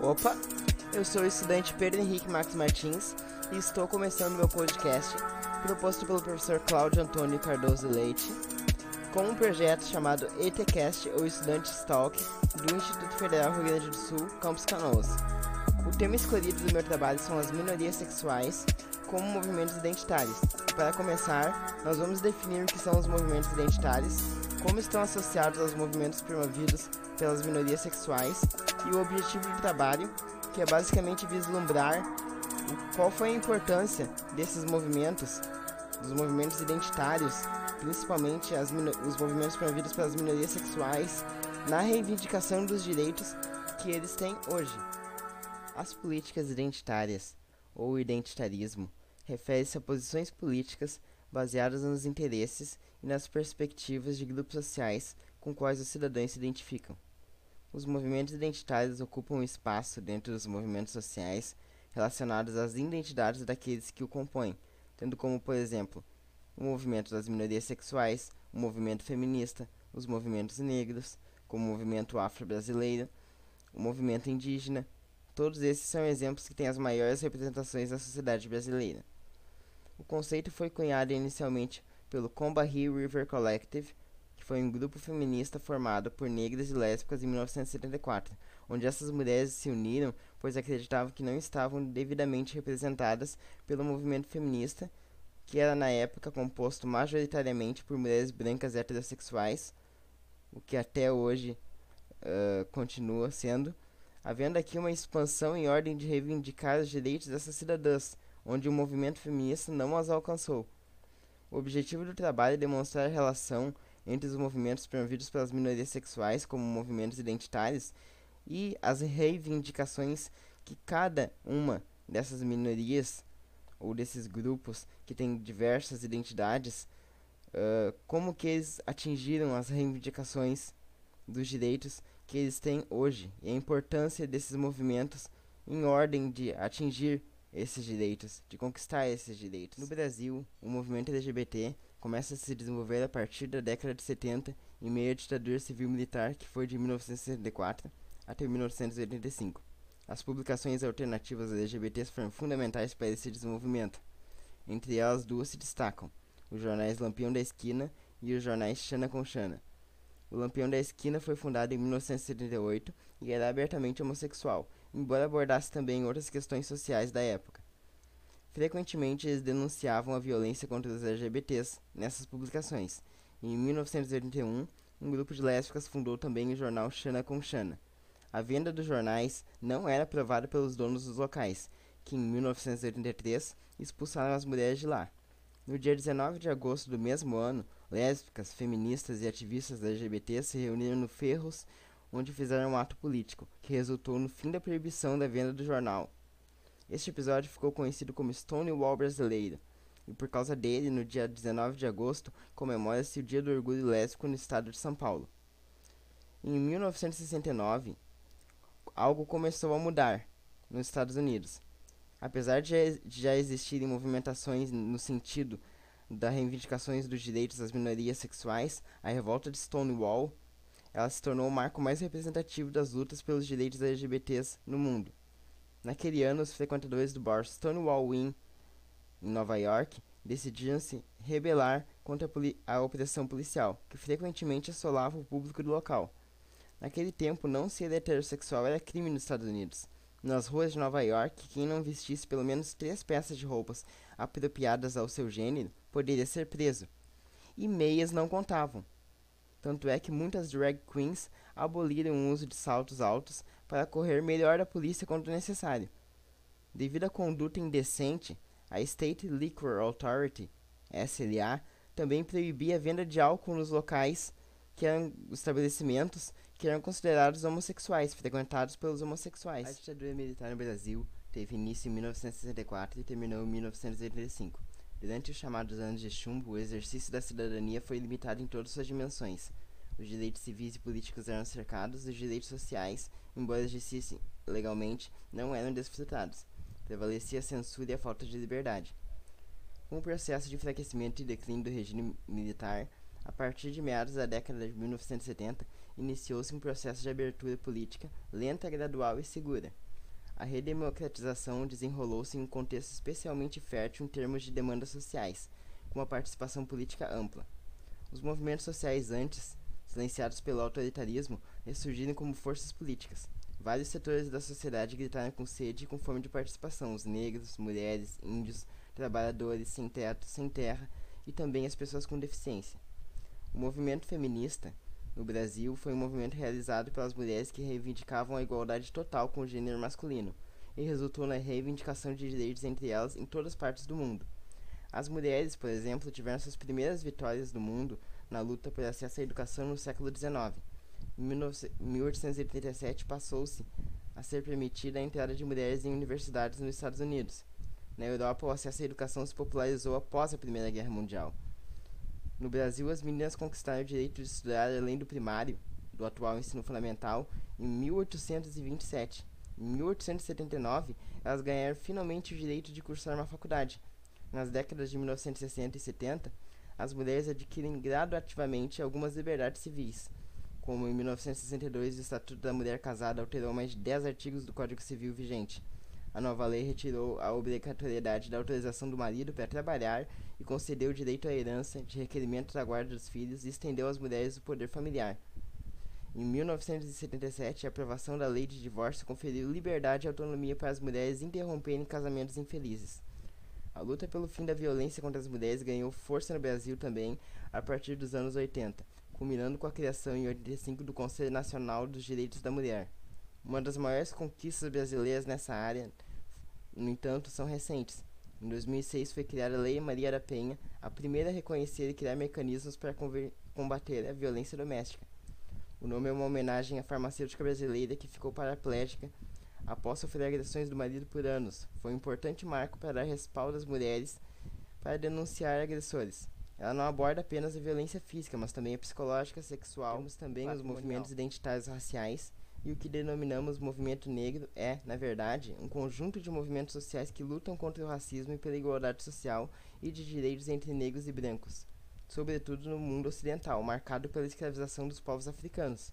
Opa, eu sou o estudante Pedro Henrique Max Martins e estou começando meu podcast, proposto pelo professor Cláudio Antônio Cardoso Leite, com um projeto chamado ETCast ou Estudantes Talk do Instituto Federal Rio Grande do Sul, Campus Canoas. O tema escolhido do meu trabalho são as minorias sexuais como movimentos identitários. Para começar, nós vamos definir o que são os movimentos identitários, como estão associados aos movimentos promovidos pelas minorias sexuais e o objetivo do trabalho, que é basicamente vislumbrar qual foi a importância desses movimentos, dos movimentos identitários, principalmente os movimentos promovidos pelas minorias sexuais, na reivindicação dos direitos que eles têm hoje. As políticas identitárias, ou identitarismo, refere-se a posições políticas baseadas nos interesses e nas perspectivas de grupos sociais com quais os cidadãos se identificam. Os movimentos identitários ocupam um espaço dentro dos movimentos sociais relacionados às identidades daqueles que o compõem, tendo como, por exemplo, o movimento das minorias sexuais, o movimento feminista, os movimentos negros, como o movimento afro-brasileiro, o movimento indígena, Todos esses são exemplos que têm as maiores representações da sociedade brasileira. O conceito foi cunhado inicialmente pelo Combahee River Collective, foi um grupo feminista formado por negras e lésbicas em 1974, onde essas mulheres se uniram pois acreditavam que não estavam devidamente representadas pelo movimento feminista, que era na época composto majoritariamente por mulheres brancas heterossexuais, o que até hoje uh, continua sendo havendo aqui uma expansão em ordem de reivindicar os direitos dessas cidadãs, onde o movimento feminista não as alcançou. O objetivo do trabalho é demonstrar a relação entre os movimentos promovidos pelas minorias sexuais como movimentos identitários e as reivindicações que cada uma dessas minorias ou desses grupos que têm diversas identidades, uh, como que eles atingiram as reivindicações dos direitos que eles têm hoje e a importância desses movimentos em ordem de atingir esses direitos, de conquistar esses direitos. No Brasil, o movimento LGBT começa a se desenvolver a partir da década de 70 em meio à ditadura civil-militar que foi de 1964 até 1985. As publicações alternativas LGBTs foram fundamentais para esse desenvolvimento. Entre elas, duas se destacam: os jornais Lampião da Esquina e os jornais Xana com Xana. O Lampião da Esquina foi fundado em 1978 e era abertamente homossexual, embora abordasse também outras questões sociais da época. Frequentemente eles denunciavam a violência contra os LGBTs nessas publicações. em 1981, um grupo de lésbicas fundou também o jornal Xana com Xana. A venda dos jornais não era aprovada pelos donos dos locais, que em 1983 expulsaram as mulheres de lá. No dia 19 de agosto do mesmo ano, lésbicas, feministas e ativistas LGBT se reuniram no Ferros, onde fizeram um ato político, que resultou no fim da proibição da venda do jornal. Este episódio ficou conhecido como Stonewall Brasileiro, e por causa dele, no dia 19 de agosto, comemora-se o Dia do Orgulho Lésbico no estado de São Paulo. Em 1969, algo começou a mudar nos Estados Unidos. Apesar de já existirem movimentações no sentido das reivindicações dos direitos das minorias sexuais, a revolta de Stonewall ela se tornou o marco mais representativo das lutas pelos direitos LGBTs no mundo. Naquele ano, os frequentadores do bar Stonewall Inn, em Nova York, decidiram se rebelar contra a, a opressão policial, que frequentemente assolava o público do local. Naquele tempo, não ser heterossexual era crime nos Estados Unidos. Nas ruas de Nova York, quem não vestisse pelo menos três peças de roupas apropriadas ao seu gênero poderia ser preso. E meias não contavam. Tanto é que muitas drag queens aboliram o uso de saltos altos para correr melhor da polícia quando necessário. Devido à conduta indecente, a State Liquor Authority, SLA, também proibia a venda de álcool nos locais que eram estabelecimentos que eram considerados homossexuais, frequentados pelos homossexuais. A ditadura militar no Brasil teve início em 1964 e terminou em 1985. Durante os chamados anos de chumbo, o exercício da cidadania foi limitado em todas suas dimensões. Os direitos civis e políticos eram cercados, os direitos sociais, embora existissem legalmente, não eram desfrutados. Prevalecia a censura e a falta de liberdade. Com o processo de enfraquecimento e declínio do regime militar, a partir de meados da década de 1970, iniciou-se um processo de abertura política lenta, gradual e segura. A redemocratização desenrolou-se em um contexto especialmente fértil em termos de demandas sociais, com uma participação política ampla. Os movimentos sociais antes, silenciados pelo autoritarismo, ressurgiram como forças políticas. Vários setores da sociedade gritaram com sede e com fome de participação: os negros, mulheres, índios, trabalhadores sem teto, sem terra e também as pessoas com deficiência. O movimento feminista no Brasil foi um movimento realizado pelas mulheres que reivindicavam a igualdade total com o gênero masculino e resultou na reivindicação de direitos entre elas em todas as partes do mundo. As mulheres, por exemplo, tiveram suas primeiras vitórias do mundo na luta por acesso à educação no século XIX. Em 1837 passou-se a ser permitida a entrada de mulheres em universidades nos Estados Unidos. Na Europa, o acesso à educação se popularizou após a Primeira Guerra Mundial. No Brasil, as meninas conquistaram o direito de estudar além do primário, do atual ensino fundamental, em 1827. Em 1879, elas ganharam finalmente o direito de cursar uma faculdade. Nas décadas de 1960 e 70, as mulheres adquirem gradativamente algumas liberdades civis, como em 1962 o Estatuto da Mulher Casada alterou mais de 10 artigos do Código Civil vigente. A nova lei retirou a obrigatoriedade da autorização do marido para trabalhar e concedeu o direito à herança de requerimento da guarda dos filhos e estendeu às mulheres o poder familiar. Em 1977, a aprovação da lei de divórcio conferiu liberdade e autonomia para as mulheres interromperem casamentos infelizes. A luta pelo fim da violência contra as mulheres ganhou força no Brasil também a partir dos anos 80, culminando com a criação em 85 do Conselho Nacional dos Direitos da Mulher. Uma das maiores conquistas brasileiras nessa área no entanto, são recentes. Em 2006 foi criada a Lei Maria da Penha, a primeira a reconhecer e criar mecanismos para combater a violência doméstica. O nome é uma homenagem à farmacêutica brasileira que ficou paraplégica após sofrer agressões do marido por anos. Foi um importante marco para dar respaldo às mulheres para denunciar agressores. Ela não aborda apenas a violência física, mas também a psicológica, sexual, Temos também os movimentos identitários raciais e o que denominamos movimento negro é, na verdade, um conjunto de movimentos sociais que lutam contra o racismo e pela igualdade social e de direitos entre negros e brancos, sobretudo no mundo ocidental, marcado pela escravização dos povos africanos.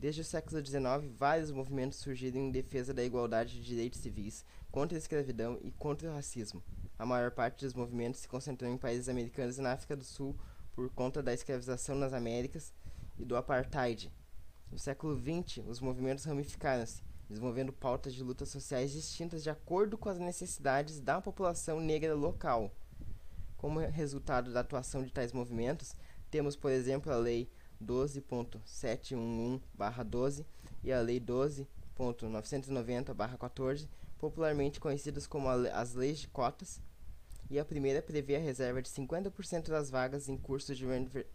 Desde o século XIX, vários movimentos surgiram em defesa da igualdade de direitos civis, contra a escravidão e contra o racismo. A maior parte dos movimentos se concentrou em países americanos e na África do Sul por conta da escravização nas Américas e do apartheid, no século XX, os movimentos ramificaram-se, desenvolvendo pautas de lutas sociais distintas de acordo com as necessidades da população negra local. Como resultado da atuação de tais movimentos, temos, por exemplo, a Lei 12.711-12 e a Lei 12.990-14, popularmente conhecidas como as Leis de Cotas, e a primeira prevê a reserva de 50% das vagas em cursos de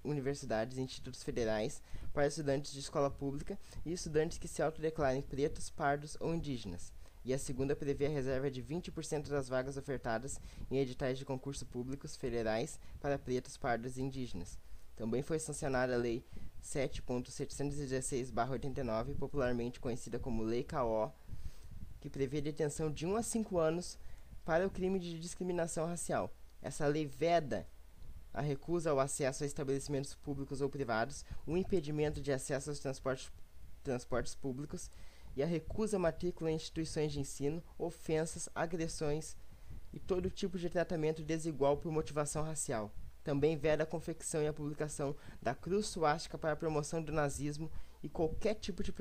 universidades e institutos federais para estudantes de escola pública e estudantes que se autodeclarem pretos, pardos ou indígenas. E a segunda prevê a reserva de 20% das vagas ofertadas em editais de concurso públicos federais para pretos, pardos e indígenas. Também foi sancionada a Lei 7.716-89, popularmente conhecida como Lei KO, que prevê detenção de 1 a 5 anos para o crime de discriminação racial. Essa lei veda a recusa ao acesso a estabelecimentos públicos ou privados, o impedimento de acesso aos transportes, transportes públicos e a recusa à matrícula em instituições de ensino, ofensas, agressões e todo tipo de tratamento desigual por motivação racial. Também veda a confecção e a publicação da cruz suástica para a promoção do nazismo e qualquer tipo de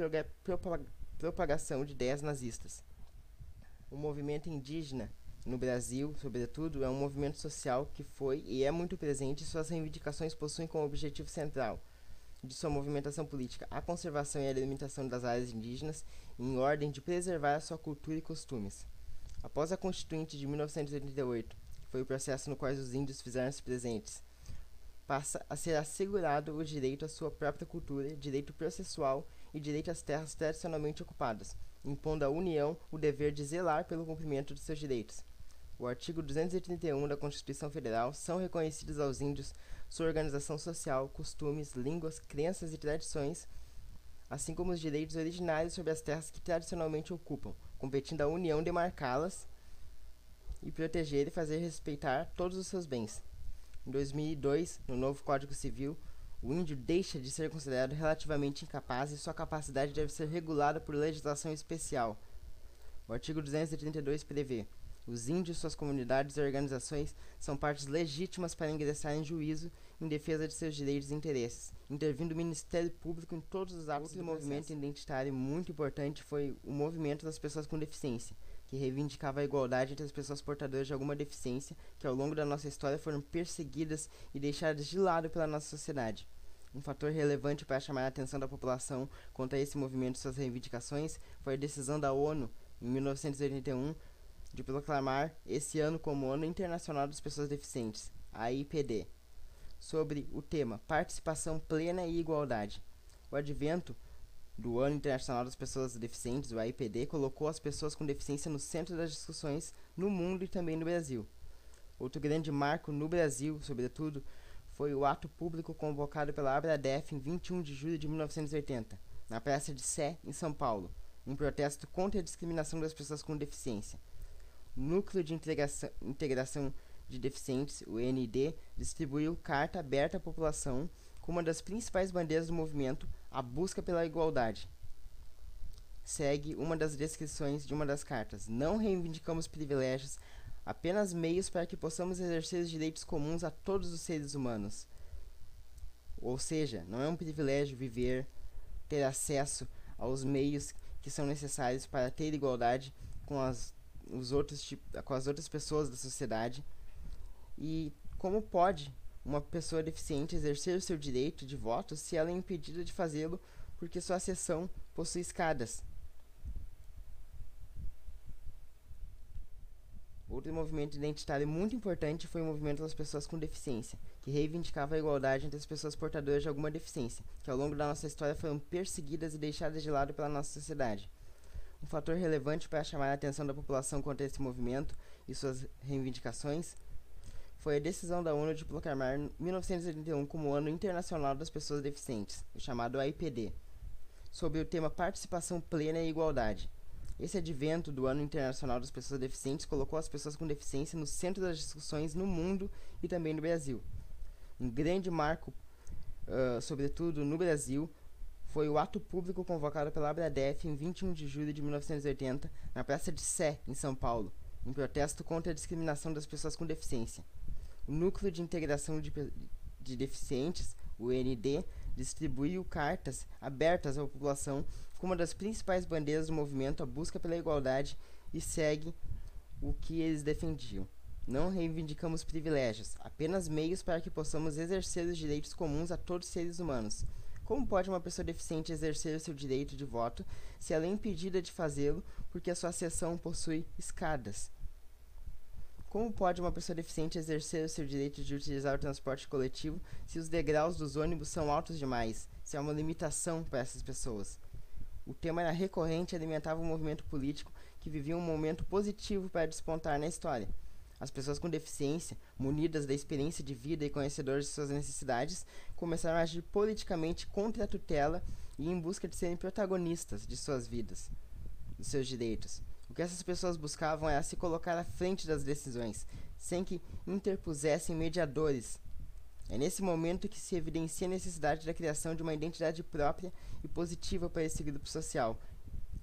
propagação de ideias nazistas. O movimento indígena no Brasil, sobretudo, é um movimento social que foi e é muito presente e suas reivindicações possuem como objetivo central de sua movimentação política a conservação e a delimitação das áreas indígenas em ordem de preservar a sua cultura e costumes. Após a Constituinte de 1988, que foi o processo no qual os índios fizeram-se presentes, passa a ser assegurado o direito à sua própria cultura, direito processual e direito às terras tradicionalmente ocupadas, impondo à União o dever de zelar pelo cumprimento de seus direitos. O artigo 231 da Constituição Federal são reconhecidos aos índios sua organização social, costumes, línguas, crenças e tradições, assim como os direitos originários sobre as terras que tradicionalmente ocupam, competindo à União demarcá-las e proteger e fazer respeitar todos os seus bens. Em 2002, no novo Código Civil, o índio deixa de ser considerado relativamente incapaz e sua capacidade deve ser regulada por legislação especial O artigo 232 prevê: os índios, suas comunidades e organizações são partes legítimas para ingressar em juízo em defesa de seus direitos e interesses, intervindo o Ministério Público em todos os atos do movimento identitário muito importante foi o movimento das pessoas com deficiência, que reivindicava a igualdade entre as pessoas portadoras de alguma deficiência que ao longo da nossa história foram perseguidas e deixadas de lado pela nossa sociedade. Um fator relevante para chamar a atenção da população contra esse movimento e suas reivindicações foi a decisão da ONU, em 1981, de proclamar esse ano como Ano Internacional das Pessoas Deficientes, AIPD, sobre o tema Participação Plena e Igualdade. O advento do Ano Internacional das Pessoas Deficientes, o AIPD, colocou as pessoas com deficiência no centro das discussões no mundo e também no Brasil. Outro grande marco no Brasil, sobretudo, foi o ato público convocado pela Abradef em 21 de julho de 1980, na Praça de Sé, em São Paulo, um protesto contra a discriminação das pessoas com deficiência. Núcleo de Integração, de Deficientes, o ND, distribuiu carta aberta à população com uma das principais bandeiras do movimento, a busca pela igualdade. Segue uma das descrições de uma das cartas. Não reivindicamos privilégios, apenas meios para que possamos exercer os direitos comuns a todos os seres humanos. Ou seja, não é um privilégio viver, ter acesso aos meios que são necessários para ter igualdade com as os outros com as outras pessoas da sociedade e como pode uma pessoa deficiente exercer o seu direito de voto se ela é impedida de fazê-lo porque sua seção possui escadas. Outro movimento identitário muito importante foi o movimento das pessoas com deficiência, que reivindicava a igualdade entre as pessoas portadoras de alguma deficiência, que ao longo da nossa história foram perseguidas e deixadas de lado pela nossa sociedade. Um fator relevante para chamar a atenção da população contra esse movimento e suas reivindicações foi a decisão da ONU de proclamar 1981 como o Ano Internacional das Pessoas Deficientes, o chamado AIPD, sobre o tema Participação Plena e Igualdade. Esse advento do Ano Internacional das Pessoas Deficientes colocou as pessoas com deficiência no centro das discussões no mundo e também no Brasil. Um grande marco, uh, sobretudo no Brasil, foi o ato público convocado pela Abradef em 21 de julho de 1980, na Praça de Sé, em São Paulo, em protesto contra a discriminação das pessoas com deficiência. O Núcleo de Integração de, de Deficientes, o ND, distribuiu cartas abertas à população como uma das principais bandeiras do movimento à busca pela igualdade e segue o que eles defendiam. Não reivindicamos privilégios, apenas meios para que possamos exercer os direitos comuns a todos os seres humanos. Como pode uma pessoa deficiente exercer o seu direito de voto se ela é impedida de fazê-lo porque a sua seção possui escadas? Como pode uma pessoa deficiente exercer o seu direito de utilizar o transporte coletivo se os degraus dos ônibus são altos demais? Se há uma limitação para essas pessoas? O tema era recorrente e alimentava um movimento político que vivia um momento positivo para despontar na história. As pessoas com deficiência, munidas da experiência de vida e conhecedoras de suas necessidades, começaram a agir politicamente contra a tutela e em busca de serem protagonistas de suas vidas, dos seus direitos. O que essas pessoas buscavam era se colocar à frente das decisões, sem que interpusessem mediadores. É nesse momento que se evidencia a necessidade da criação de uma identidade própria e positiva para esse grupo social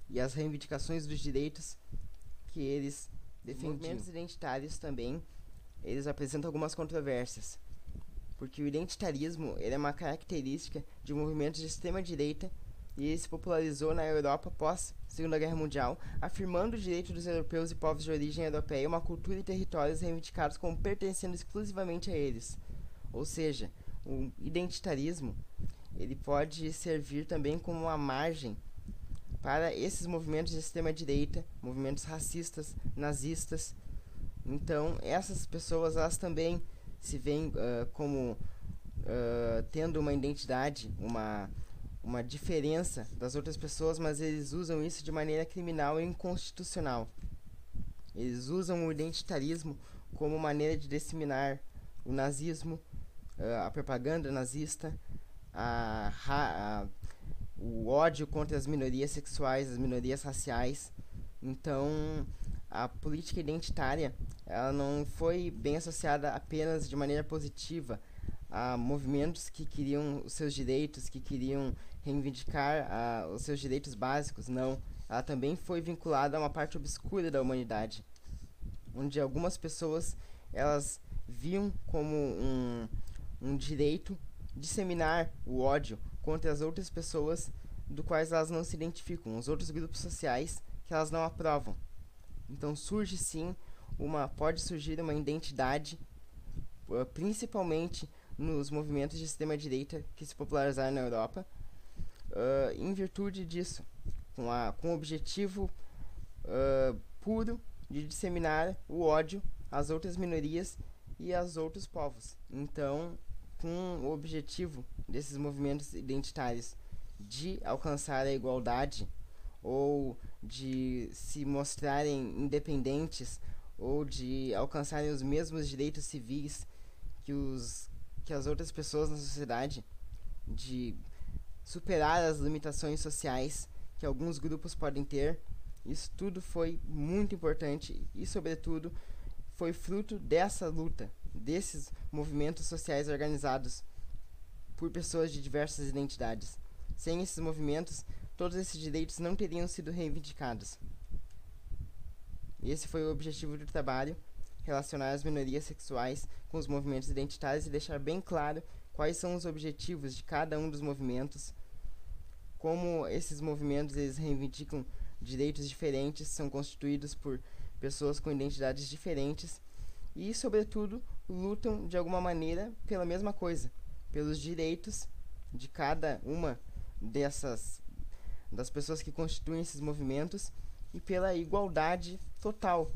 e as reivindicações dos direitos que eles. Movimentos identitários também, eles apresentam algumas controvérsias, porque o identitarismo ele é uma característica de movimentos de extrema direita e ele se popularizou na Europa após Segunda Guerra Mundial, afirmando o direito dos europeus e povos de origem europeia a uma cultura e territórios reivindicados como pertencendo exclusivamente a eles. Ou seja, o identitarismo ele pode servir também como uma margem para esses movimentos de extrema direita, movimentos racistas, nazistas. Então, essas pessoas elas também se veem uh, como uh, tendo uma identidade, uma, uma diferença das outras pessoas, mas eles usam isso de maneira criminal e inconstitucional. Eles usam o identitarismo como maneira de disseminar o nazismo, uh, a propaganda nazista, a, a o ódio contra as minorias sexuais, as minorias raciais. Então, a política identitária ela não foi bem associada apenas de maneira positiva a movimentos que queriam os seus direitos, que queriam reivindicar uh, os seus direitos básicos. Não, ela também foi vinculada a uma parte obscura da humanidade, onde algumas pessoas elas viam como um, um direito disseminar o ódio contra as outras pessoas do quais elas não se identificam, os outros grupos sociais que elas não aprovam. Então surge sim uma pode surgir uma identidade uh, principalmente nos movimentos de extrema direita que se popularizaram na Europa, uh, em virtude disso, com, a, com o objetivo uh, puro de disseminar o ódio às outras minorias e aos outros povos. Então, com o objetivo desses movimentos identitários de alcançar a igualdade ou de se mostrarem independentes ou de alcançarem os mesmos direitos civis que os que as outras pessoas na sociedade, de superar as limitações sociais que alguns grupos podem ter. Isso tudo foi muito importante e, sobretudo, foi fruto dessa luta, desses movimentos sociais organizados por pessoas de diversas identidades. Sem esses movimentos, todos esses direitos não teriam sido reivindicados. Esse foi o objetivo do trabalho relacionar as minorias sexuais com os movimentos identitários e deixar bem claro quais são os objetivos de cada um dos movimentos, como esses movimentos eles reivindicam direitos diferentes, são constituídos por pessoas com identidades diferentes e, sobretudo, lutam de alguma maneira pela mesma coisa, pelos direitos de cada uma dessas das pessoas que constituem esses movimentos e pela igualdade total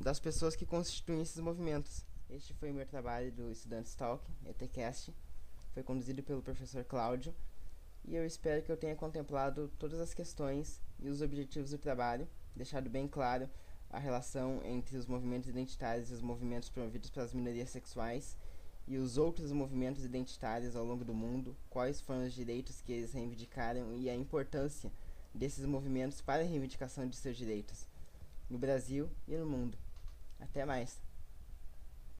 das pessoas que constituem esses movimentos. Este foi o meu trabalho do Students Talk, ETCast. Foi conduzido pelo professor Cláudio e eu espero que eu tenha contemplado todas as questões e os objetivos do trabalho, deixado bem claro a relação entre os movimentos identitários e os movimentos promovidos pelas minorias sexuais e os outros movimentos identitários ao longo do mundo, quais foram os direitos que eles reivindicaram e a importância desses movimentos para a reivindicação de seus direitos no Brasil e no mundo. Até mais.